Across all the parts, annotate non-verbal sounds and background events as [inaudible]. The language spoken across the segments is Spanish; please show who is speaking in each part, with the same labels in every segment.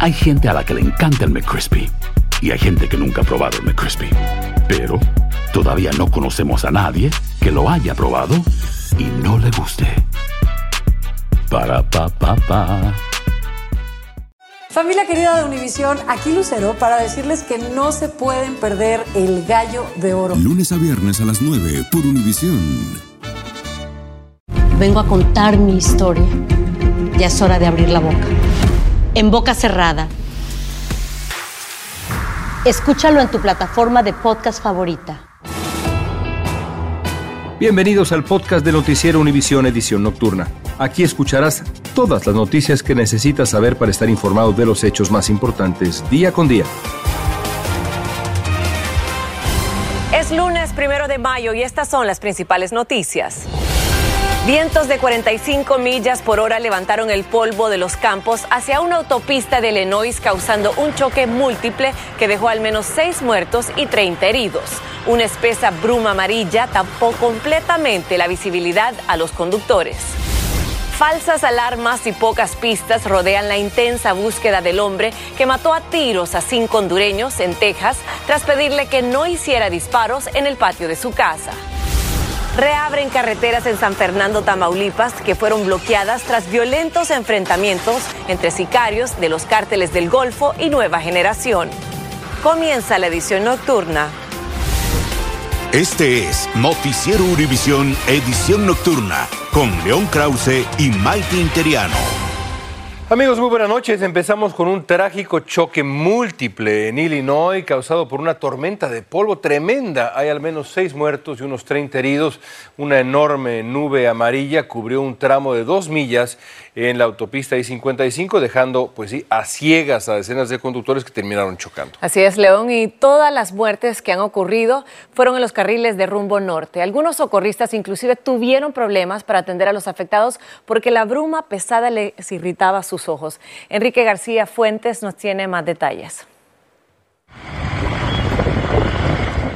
Speaker 1: Hay gente a la que le encanta el McCrispy y hay gente que nunca ha probado el McCrispy. Pero todavía no conocemos a nadie que lo haya probado y no le guste. Para pa pa pa.
Speaker 2: Familia querida de Univisión, aquí Lucero para decirles que no se pueden perder el gallo de oro.
Speaker 3: Lunes a viernes a las 9 por Univisión.
Speaker 4: Vengo a contar mi historia. Ya es hora de abrir la boca. En boca cerrada. Escúchalo en tu plataforma de podcast favorita.
Speaker 5: Bienvenidos al podcast de Noticiero Univisión Edición Nocturna. Aquí escucharás todas las noticias que necesitas saber para estar informado de los hechos más importantes día con día.
Speaker 6: Es lunes primero de mayo y estas son las principales noticias. Vientos de 45 millas por hora levantaron el polvo de los campos hacia una autopista de Illinois causando un choque múltiple que dejó al menos seis muertos y 30 heridos. Una espesa bruma amarilla tapó completamente la visibilidad a los conductores. Falsas alarmas y pocas pistas rodean la intensa búsqueda del hombre que mató a tiros a cinco hondureños en Texas tras pedirle que no hiciera disparos en el patio de su casa reabren carreteras en San Fernando, Tamaulipas, que fueron bloqueadas tras violentos enfrentamientos entre sicarios de los cárteles del Golfo y Nueva Generación. Comienza la edición nocturna.
Speaker 7: Este es Noticiero Univisión Edición Nocturna con León Krause y Mike Interiano.
Speaker 5: Amigos, muy buenas noches. Empezamos con un trágico choque múltiple en Illinois causado por una tormenta de polvo tremenda. Hay al menos seis muertos y unos 30 heridos. Una enorme nube amarilla cubrió un tramo de dos millas en la autopista I-55, dejando pues sí, a ciegas a decenas de conductores que terminaron chocando.
Speaker 6: Así es, León, y todas las muertes que han ocurrido fueron en los carriles de rumbo norte. Algunos socorristas inclusive tuvieron problemas para atender a los afectados porque la bruma pesada les irritaba sus ojos. Enrique García Fuentes nos tiene más detalles.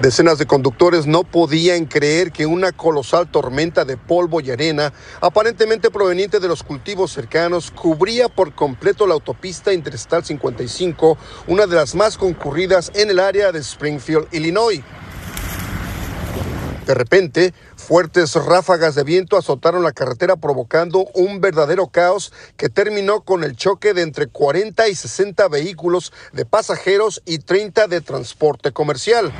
Speaker 8: Decenas de conductores no podían creer que una colosal tormenta de polvo y arena, aparentemente proveniente de los cultivos cercanos, cubría por completo la autopista Interstal 55, una de las más concurridas en el área de Springfield, Illinois. De repente, fuertes ráfagas de viento azotaron la carretera provocando un verdadero caos que terminó con el choque de entre 40 y 60 vehículos de pasajeros y 30 de transporte comercial.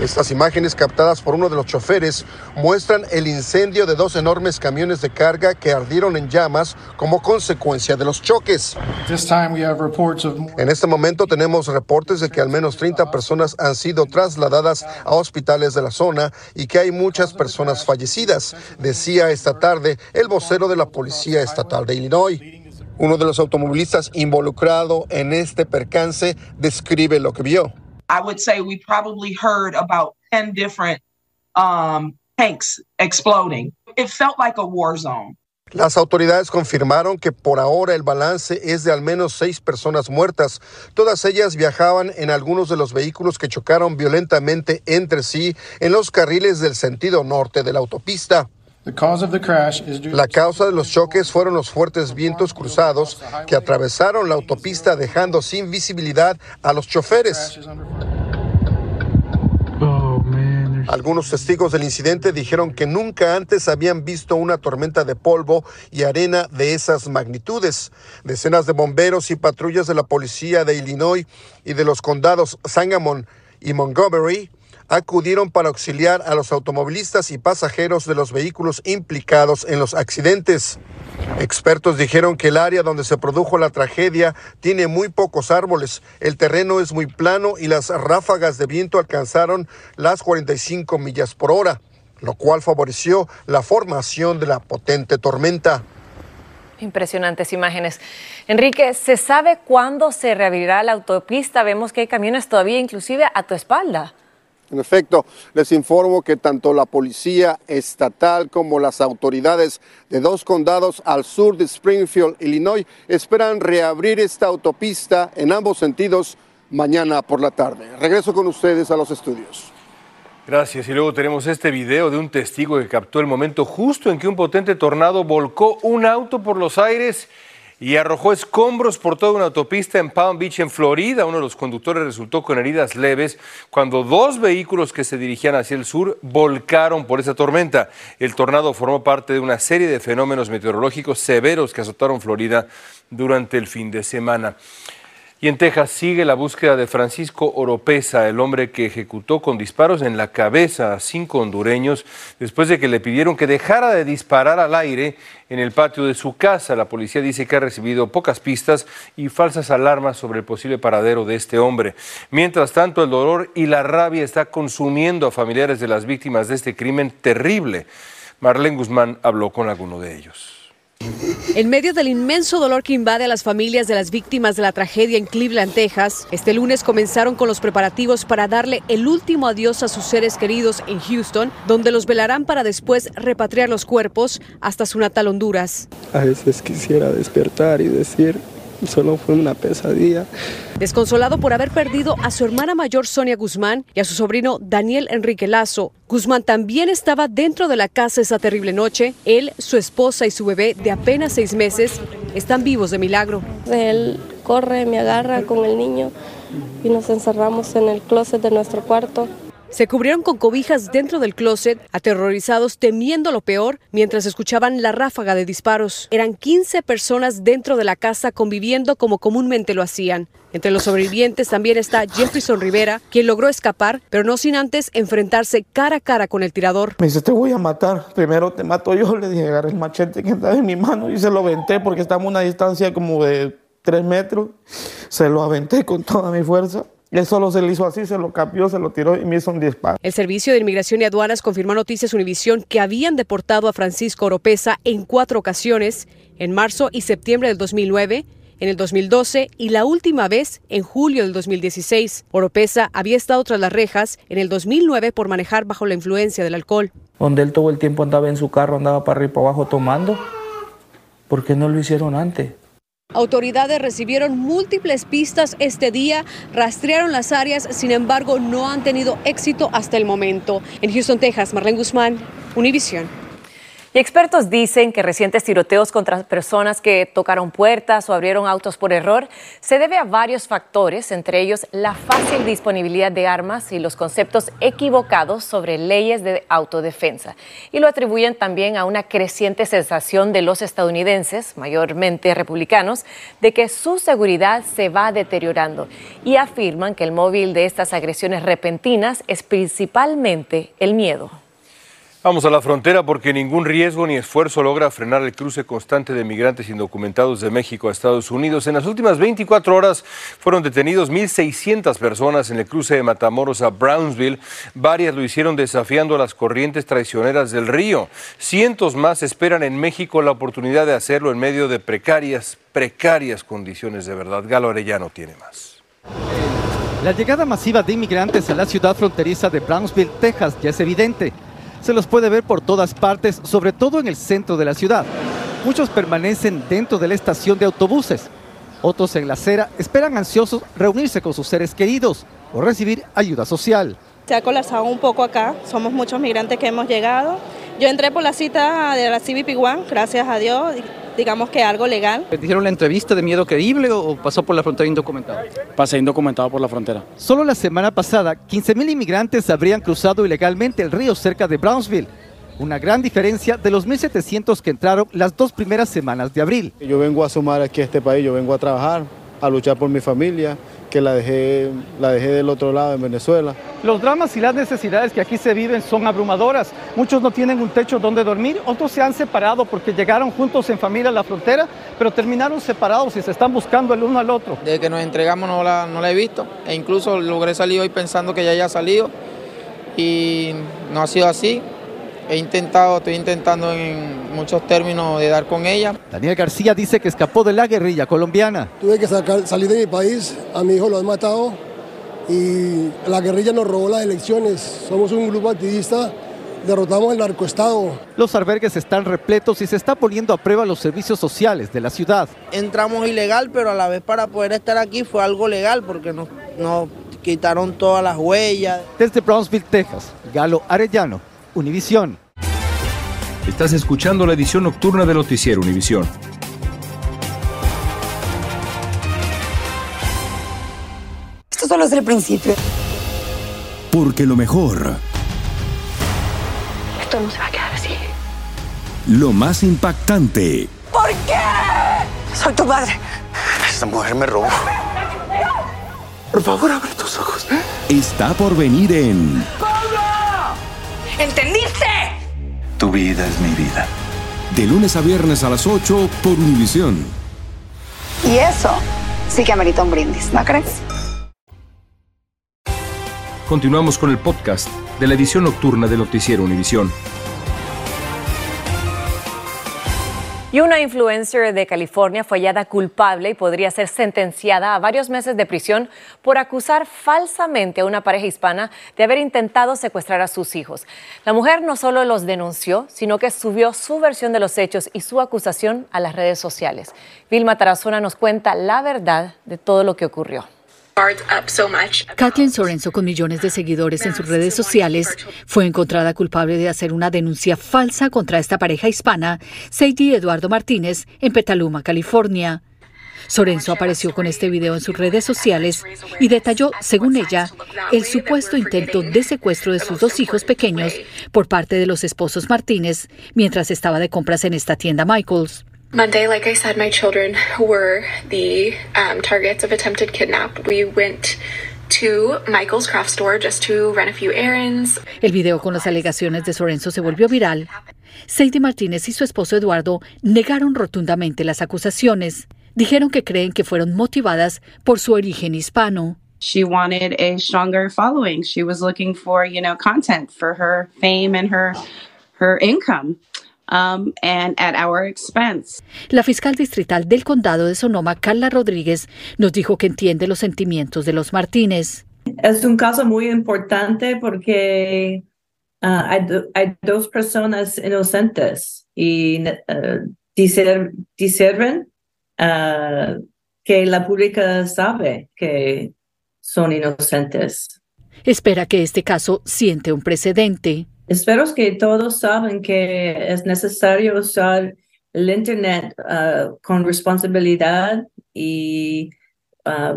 Speaker 8: Estas imágenes captadas por uno de los choferes muestran el incendio de dos enormes camiones de carga que ardieron en llamas como consecuencia de los choques. En este momento tenemos reportes de que al menos 30 personas han sido trasladadas a hospitales de la zona y que hay muchas personas fallecidas, decía esta tarde el vocero de la Policía Estatal de Illinois. Uno de los automovilistas involucrado en este percance describe lo que vio.
Speaker 9: I would say we probably heard about 10 different um, tanks exploding. It felt like a war zone.
Speaker 8: Las autoridades confirmaron que por ahora el balance es de al menos seis personas muertas. Todas ellas viajaban en algunos de los vehículos que chocaron violentamente entre sí en los carriles del sentido norte de la autopista. La causa de los choques fueron los fuertes vientos cruzados que atravesaron la autopista dejando sin visibilidad a los choferes. Algunos testigos del incidente dijeron que nunca antes habían visto una tormenta de polvo y arena de esas magnitudes. Decenas de bomberos y patrullas de la policía de Illinois y de los condados Sangamon y Montgomery acudieron para auxiliar a los automovilistas y pasajeros de los vehículos implicados en los accidentes. Expertos dijeron que el área donde se produjo la tragedia tiene muy pocos árboles, el terreno es muy plano y las ráfagas de viento alcanzaron las 45 millas por hora, lo cual favoreció la formación de la potente tormenta.
Speaker 6: Impresionantes imágenes. Enrique, ¿se sabe cuándo se reabrirá la autopista? Vemos que hay camiones todavía inclusive a tu espalda.
Speaker 8: En efecto, les informo que tanto la policía estatal como las autoridades de dos condados al sur de Springfield, Illinois, esperan reabrir esta autopista en ambos sentidos mañana por la tarde. Regreso con ustedes a los estudios.
Speaker 5: Gracias. Y luego tenemos este video de un testigo que captó el momento justo en que un potente tornado volcó un auto por los aires y arrojó escombros por toda una autopista en Palm Beach, en Florida. Uno de los conductores resultó con heridas leves cuando dos vehículos que se dirigían hacia el sur volcaron por esa tormenta. El tornado formó parte de una serie de fenómenos meteorológicos severos que azotaron Florida durante el fin de semana. Y en Texas sigue la búsqueda de Francisco Oropesa, el hombre que ejecutó con disparos en la cabeza a cinco hondureños después de que le pidieron que dejara de disparar al aire en el patio de su casa. La policía dice que ha recibido pocas pistas y falsas alarmas sobre el posible paradero de este hombre. Mientras tanto, el dolor y la rabia está consumiendo a familiares de las víctimas de este crimen terrible. Marlene Guzmán habló con alguno de ellos.
Speaker 10: En medio del inmenso dolor que invade a las familias de las víctimas de la tragedia en Cleveland, Texas, este lunes comenzaron con los preparativos para darle el último adiós a sus seres queridos en Houston, donde los velarán para después repatriar los cuerpos hasta su natal Honduras.
Speaker 11: A veces quisiera despertar y decir, [laughs] solo fue una pesadilla.
Speaker 10: Desconsolado por haber perdido a su hermana mayor Sonia Guzmán y a su sobrino Daniel Enrique Lazo, Guzmán también estaba dentro de la casa esa terrible noche. Él, su esposa y su bebé de apenas seis meses están vivos de milagro.
Speaker 12: Él corre, me agarra con el niño y nos encerramos en el closet de nuestro cuarto.
Speaker 10: Se cubrieron con cobijas dentro del closet, aterrorizados, temiendo lo peor, mientras escuchaban la ráfaga de disparos. Eran 15 personas dentro de la casa conviviendo como comúnmente lo hacían. Entre los sobrevivientes también está Jefferson Rivera, quien logró escapar, pero no sin antes enfrentarse cara a cara con el tirador.
Speaker 11: Me dice, te voy a matar. Primero te mato yo. [laughs] Le dije, agarré el machete que estaba en mi mano y se lo aventé porque estamos a una distancia como de 3 metros. Se lo aventé con toda mi fuerza. Él solo se lo hizo así, se lo cambió, se lo tiró y me hizo un disparo.
Speaker 10: El Servicio de Inmigración y Aduanas confirmó a Noticias Univisión que habían deportado a Francisco Oropesa en cuatro ocasiones, en marzo y septiembre del 2009, en el 2012 y la última vez en julio del 2016. Oropesa había estado tras las rejas en el 2009 por manejar bajo la influencia del alcohol.
Speaker 11: Donde él todo el tiempo andaba en su carro, andaba para arriba y para abajo tomando. ¿Por qué no lo hicieron antes?
Speaker 10: Autoridades recibieron múltiples pistas este día, rastrearon las áreas, sin embargo no han tenido éxito hasta el momento. En Houston, Texas, Marlene Guzmán, Univision.
Speaker 6: Y expertos dicen que recientes tiroteos contra personas que tocaron puertas o abrieron autos por error se debe a varios factores, entre ellos la fácil disponibilidad de armas y los conceptos equivocados sobre leyes de autodefensa. Y lo atribuyen también a una creciente sensación de los estadounidenses, mayormente republicanos, de que su seguridad se va deteriorando y afirman que el móvil de estas agresiones repentinas es principalmente el miedo.
Speaker 5: Vamos a la frontera porque ningún riesgo ni esfuerzo logra frenar el cruce constante de migrantes indocumentados de México a Estados Unidos. En las últimas 24 horas fueron detenidos 1.600 personas en el cruce de Matamoros a Brownsville. Varias lo hicieron desafiando las corrientes traicioneras del río. Cientos más esperan en México la oportunidad de hacerlo en medio de precarias, precarias condiciones de verdad. Galo Arellano tiene más.
Speaker 13: La llegada masiva de inmigrantes a la ciudad fronteriza de Brownsville, Texas, ya es evidente se los puede ver por todas partes, sobre todo en el centro de la ciudad. Muchos permanecen dentro de la estación de autobuses. Otros en la acera esperan ansiosos reunirse con sus seres queridos o recibir ayuda social.
Speaker 14: Se ha colapsado un poco acá, somos muchos migrantes que hemos llegado. Yo entré por la cita de la CBP One, gracias a Dios, digamos que algo legal.
Speaker 13: ¿Dijeron la entrevista de miedo creíble o pasó por la frontera indocumentado?
Speaker 15: Pasé indocumentado por la frontera.
Speaker 13: Solo la semana pasada, 15.000 inmigrantes habrían cruzado ilegalmente el río cerca de Brownsville. Una gran diferencia de los 1.700 que entraron las dos primeras semanas de abril.
Speaker 16: Yo vengo a sumar aquí a este país, yo vengo a trabajar, a luchar por mi familia, que la dejé, la dejé del otro lado en Venezuela.
Speaker 13: Los dramas y las necesidades que aquí se viven son abrumadoras. Muchos no tienen un techo donde dormir, otros se han separado porque llegaron juntos en familia a la frontera, pero terminaron separados y se están buscando el uno al otro.
Speaker 17: Desde que nos entregamos no la, no la he visto e incluso logré salir hoy pensando que ya haya salido y no ha sido así. He intentado, estoy intentando en muchos términos de dar con ella.
Speaker 13: Daniel García dice que escapó de la guerrilla colombiana.
Speaker 18: Tuve que sacar, salir de mi país, a mi hijo lo han matado y la guerrilla nos robó las elecciones. Somos un grupo activista, derrotamos el narcoestado.
Speaker 13: Los albergues están repletos y se está poniendo a prueba los servicios sociales de la ciudad.
Speaker 19: Entramos ilegal, pero a la vez para poder estar aquí fue algo legal porque nos, nos quitaron todas las huellas.
Speaker 13: Desde Brownsville, Texas, Galo Arellano, Univisión.
Speaker 20: Estás escuchando la edición nocturna de Noticiero Univisión. Esto solo es el principio.
Speaker 3: Porque lo mejor.
Speaker 20: Esto no se va a quedar así.
Speaker 3: Lo más impactante.
Speaker 20: ¿Por qué? Soy tu madre.
Speaker 3: Esta mujer me robó. Por favor, abre tus ojos. Está por venir en.
Speaker 20: ¿Entendiste?
Speaker 3: Tu vida es mi vida. De lunes a viernes a las 8 por Univisión.
Speaker 20: Y eso sí que amerita un brindis, ¿no crees?
Speaker 21: Continuamos con el podcast de la edición nocturna de Noticiero Univisión.
Speaker 6: Y una influencer de California fue hallada culpable y podría ser sentenciada a varios meses de prisión por acusar falsamente a una pareja hispana de haber intentado secuestrar a sus hijos. La mujer no solo los denunció, sino que subió su versión de los hechos y su acusación a las redes sociales. Vilma Tarazona nos cuenta la verdad de todo lo que ocurrió.
Speaker 22: Kathleen Sorenso, con millones de seguidores en sus redes sociales, fue encontrada culpable de hacer una denuncia falsa contra esta pareja hispana, Sadie Eduardo Martínez, en Petaluma, California. Sorenso apareció con este video en sus redes sociales y detalló, según ella, el supuesto intento de secuestro de sus dos hijos pequeños por parte de los esposos Martínez mientras estaba de compras en esta tienda Michaels.
Speaker 23: Monday, like I said, my children were the um, targets of attempted kidnap. We went to Michael's craft store just to run a few errands.
Speaker 22: El video con las alegaciones de Sorenso se volvió viral. Sadie Martínez y su esposo Eduardo negaron rotundamente las acusaciones. Dijeron que creen que fueron motivadas por su origen hispano.
Speaker 24: She wanted a stronger following. She was looking for, you know, content for her fame and her her income. Um, and at our expense.
Speaker 22: La fiscal distrital del condado de Sonoma, Carla Rodríguez, nos dijo que entiende los sentimientos de los Martínez.
Speaker 25: Es un caso muy importante porque ah, hay, do- hay dos personas inocentes y uh, ah, que la pública sabe que son inocentes.
Speaker 22: Espera que este caso siente un precedente.
Speaker 25: Espero que todos saben que es necesario usar el Internet ah, con responsabilidad y ah,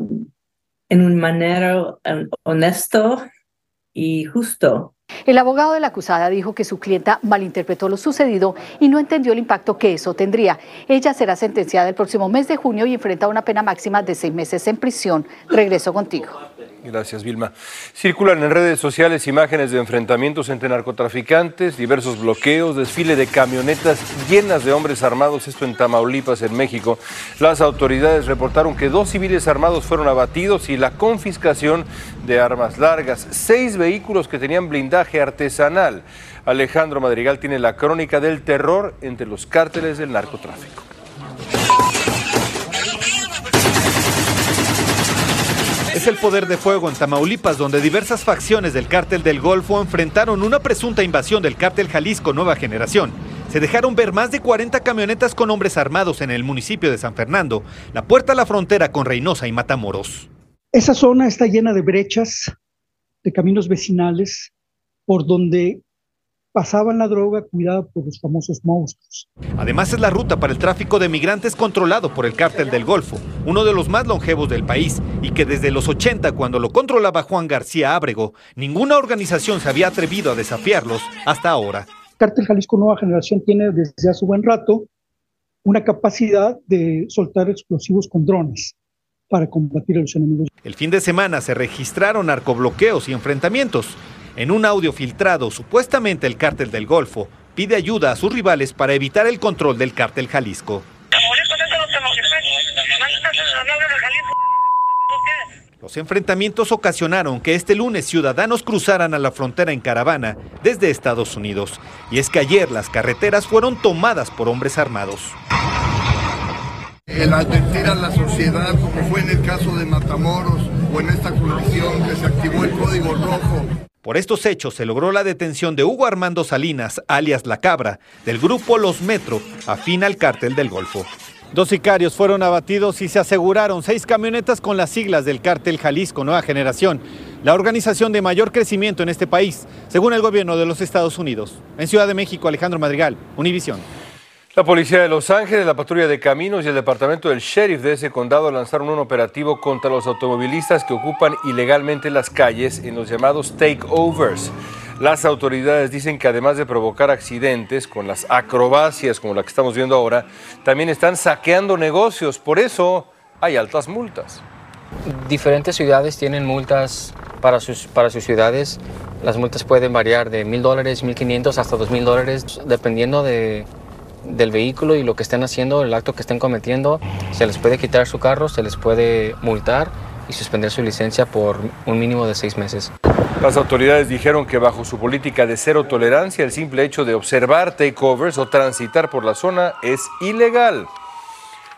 Speaker 25: en una manera honesto y justo.
Speaker 22: El abogado de la acusada dijo que su clienta malinterpretó lo sucedido y no entendió el impacto que eso tendría. Ella será sentenciada el próximo mes de junio y enfrenta una pena máxima de seis meses en prisión. Regreso contigo.
Speaker 5: Gracias, Vilma. Circulan en redes sociales imágenes de enfrentamientos entre narcotraficantes, diversos bloqueos, desfile de camionetas llenas de hombres armados, esto en Tamaulipas, en México. Las autoridades reportaron que dos civiles armados fueron abatidos y la confiscación de armas largas, seis vehículos que tenían blindaje artesanal. Alejandro Madrigal tiene la crónica del terror entre los cárteles del narcotráfico.
Speaker 26: Es el poder de fuego en Tamaulipas, donde diversas facciones del cártel del Golfo enfrentaron una presunta invasión del cártel Jalisco Nueva Generación. Se dejaron ver más de 40 camionetas con hombres armados en el municipio de San Fernando, la puerta a la frontera con Reynosa y Matamoros.
Speaker 27: Esa zona está llena de brechas, de caminos vecinales, por donde pasaban la droga cuidada por los famosos monstruos.
Speaker 26: Además es la ruta para el tráfico de migrantes controlado por el cártel del Golfo, uno de los más longevos del país y que desde los 80 cuando lo controlaba Juan García Ábrego, ninguna organización se había atrevido a desafiarlos hasta ahora.
Speaker 27: Cártel Jalisco Nueva Generación tiene desde hace buen rato una capacidad de soltar explosivos con drones para combatir a los enemigos.
Speaker 26: El fin de semana se registraron narcobloqueos y enfrentamientos. En un audio filtrado, supuestamente el cártel del Golfo pide ayuda a sus rivales para evitar el control del cártel Jalisco. Los enfrentamientos ocasionaron que este lunes ciudadanos cruzaran a la frontera en caravana desde Estados Unidos. Y es que ayer las carreteras fueron tomadas por hombres armados.
Speaker 28: El advertir a la sociedad, como fue en el caso de Matamoros o en esta colisión que se activó el código rojo.
Speaker 26: Por estos hechos se logró la detención de Hugo Armando Salinas, alias La Cabra, del grupo Los Metro, afín al cártel del Golfo. Dos sicarios fueron abatidos y se aseguraron seis camionetas con las siglas del cártel Jalisco Nueva Generación, la organización de mayor crecimiento en este país, según el gobierno de los Estados Unidos. En Ciudad de México, Alejandro Madrigal, Univisión.
Speaker 5: La policía de Los Ángeles, la patrulla de caminos y el departamento del sheriff de ese condado lanzaron un operativo contra los automovilistas que ocupan ilegalmente las calles en los llamados takeovers. Las autoridades dicen que además de provocar accidentes con las acrobacias como la que estamos viendo ahora, también están saqueando negocios. Por eso hay altas multas.
Speaker 29: Diferentes ciudades tienen multas para sus, para sus ciudades. Las multas pueden variar de mil dólares, mil quinientos hasta dos mil dólares, dependiendo de, del vehículo y lo que estén haciendo, el acto que estén cometiendo. Se les puede quitar su carro, se les puede multar y suspender su licencia por un mínimo de seis meses.
Speaker 5: Las autoridades dijeron que bajo su política de cero tolerancia, el simple hecho de observar takeovers o transitar por la zona es ilegal.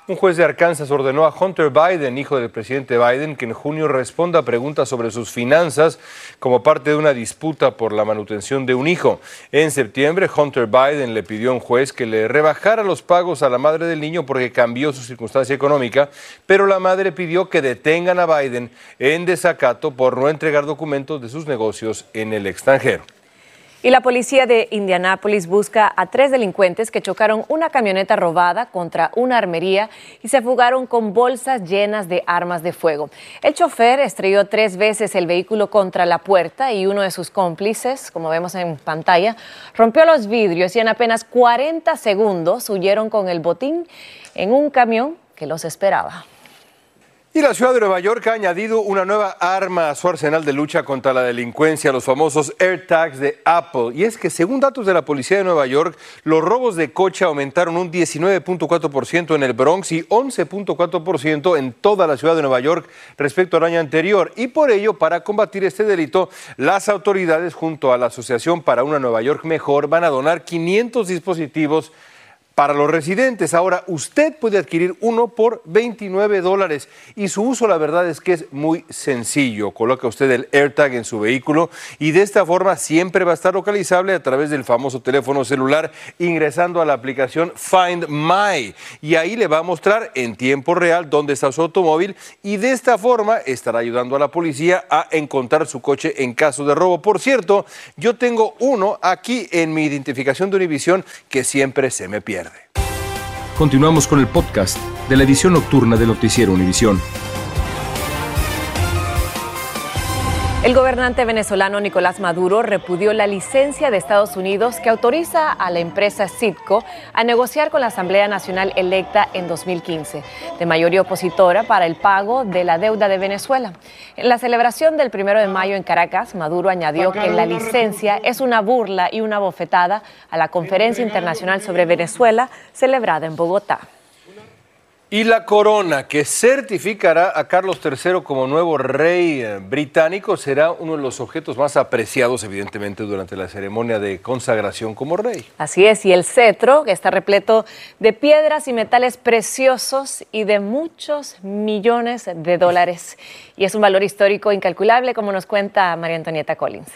Speaker 5: Un juez de Arkansas ordenó a Hunter Biden, hijo del presidente Biden, que en junio responda a preguntas sobre sus finanzas como parte de una disputa por la manutención de un hijo. En septiembre, Hunter Biden le pidió a un juez que le rebajara los pagos a la madre del niño porque cambió su circunstancia económica, pero la madre pidió que detengan a Biden en desacato por no entregar documentos de sus negocios en el extranjero.
Speaker 6: Y la policía de Indianápolis busca a tres delincuentes que chocaron una camioneta robada contra una armería y se fugaron con bolsas llenas de armas de fuego. El chofer estrelló tres veces el vehículo contra la puerta y uno de sus cómplices, como vemos en pantalla, rompió los vidrios y en apenas 40 segundos huyeron con el botín en un camión que los esperaba.
Speaker 5: Y la ciudad de Nueva York ha añadido una nueva arma a su arsenal de lucha contra la delincuencia, los famosos AirTags de Apple. Y es que según datos de la policía de Nueva York, los robos de coche aumentaron un 19.4% en el Bronx y 11.4% en toda la ciudad de Nueva York respecto al año anterior. Y por ello, para combatir este delito, las autoridades junto a la Asociación para una Nueva York Mejor van a donar 500 dispositivos para los residentes. Ahora, usted puede adquirir uno por 29 dólares y su uso, la verdad es que es muy sencillo. Coloca usted el AirTag en su vehículo y de esta forma siempre va a estar localizable a través del famoso teléfono celular ingresando a la aplicación Find My y ahí le va a mostrar en tiempo real dónde está su automóvil y de esta forma estará ayudando a la policía a encontrar su coche en caso de robo. Por cierto, yo tengo uno aquí en mi identificación de Univision que siempre se me pierde.
Speaker 21: Continuamos con el podcast de la edición nocturna de Noticiero Univisión.
Speaker 6: El gobernante venezolano Nicolás Maduro repudió la licencia de Estados Unidos que autoriza a la empresa Citco a negociar con la Asamblea Nacional electa en 2015, de mayoría opositora para el pago de la deuda de Venezuela. En la celebración del primero de mayo en Caracas, Maduro añadió que la licencia es una burla y una bofetada a la Conferencia Internacional sobre Venezuela celebrada en Bogotá.
Speaker 5: Y la corona que certificará a Carlos III como nuevo rey eh, británico será uno de los objetos más apreciados, evidentemente, durante la ceremonia de consagración como rey.
Speaker 6: Así es, y el cetro, que está repleto de piedras y metales preciosos y de muchos millones de dólares. Y es un valor histórico incalculable, como nos cuenta María Antonieta Collins.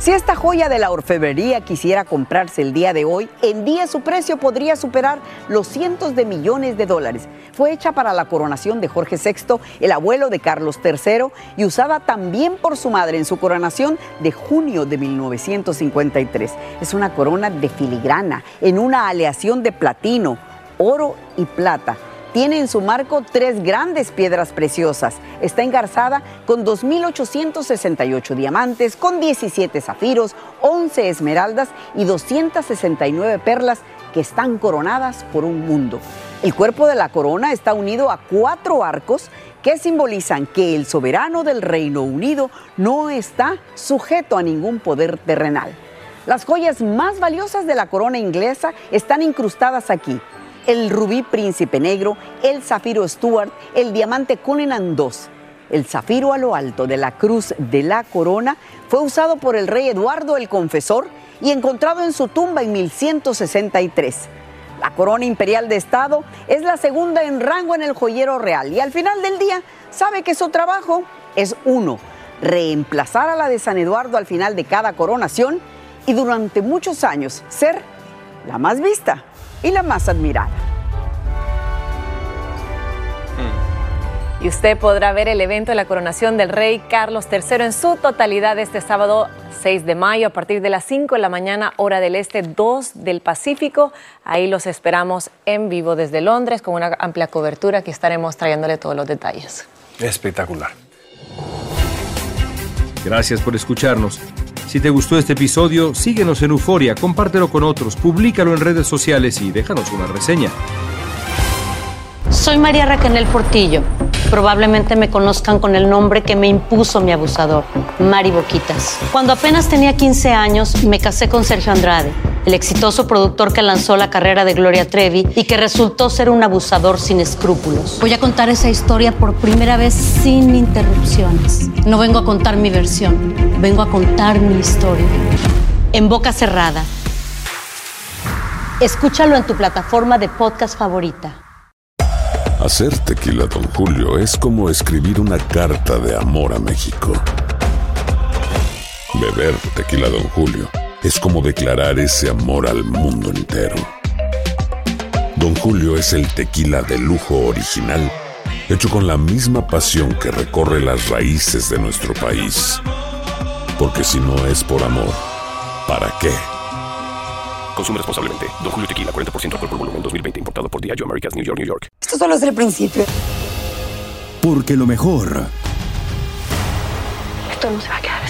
Speaker 30: Si esta joya de la orfebrería quisiera comprarse el día de hoy, en día su precio podría superar los cientos de millones de dólares. Fue hecha para la coronación de Jorge VI, el abuelo de Carlos III, y usada también por su madre en su coronación de junio de 1953. Es una corona de filigrana, en una aleación de platino, oro y plata tiene en su marco tres grandes piedras preciosas. Está engarzada con 2.868 diamantes, con 17 zafiros, 11 esmeraldas y 269 perlas que están coronadas por un mundo. El cuerpo de la corona está unido a cuatro arcos que simbolizan que el soberano del Reino Unido no está sujeto a ningún poder terrenal. Las joyas más valiosas de la corona inglesa están incrustadas aquí el rubí príncipe negro, el zafiro Stuart, el diamante Cullinan II. El zafiro a lo alto de la cruz de la corona fue usado por el rey Eduardo el Confesor y encontrado en su tumba en 1163. La corona imperial de Estado es la segunda en rango en el joyero real y al final del día sabe que su trabajo es uno, reemplazar a la de San Eduardo al final de cada coronación y durante muchos años ser la más vista y la más admirada.
Speaker 6: Y usted podrá ver el evento de la coronación del rey Carlos III en su totalidad este sábado 6 de mayo a partir de las 5 de la mañana, hora del este, 2 del Pacífico. Ahí los esperamos en vivo desde Londres con una amplia cobertura que estaremos trayéndole todos los detalles.
Speaker 31: Espectacular.
Speaker 5: Gracias por escucharnos. Si te gustó este episodio, síguenos en Euforia, compártelo con otros, públicalo en redes sociales y déjanos una reseña.
Speaker 32: Soy María Raquel Portillo. Probablemente me conozcan con el nombre que me impuso mi abusador, Mari Boquitas. Cuando apenas tenía 15 años, me casé con Sergio Andrade, el exitoso productor que lanzó la carrera de Gloria Trevi y que resultó ser un abusador sin escrúpulos. Voy a contar esa historia por primera vez sin interrupciones. No vengo a contar mi versión, vengo a contar mi historia. En boca cerrada. Escúchalo en tu plataforma de podcast favorita.
Speaker 3: Hacer tequila, Don Julio, es como escribir una carta de amor a México. Beber tequila, Don Julio, es como declarar ese amor al mundo entero. Don Julio es el tequila de lujo original, hecho con la misma pasión que recorre las raíces de nuestro país. Porque si no es por amor, ¿para qué?
Speaker 33: Consume responsablemente. Don Julio Tequila, 40% alcohol por volumen, 2020. Importado por Diageo Americas, New York, New York.
Speaker 20: Esto solo es el principio.
Speaker 34: Porque lo mejor,
Speaker 20: Esto no se va a quedar así.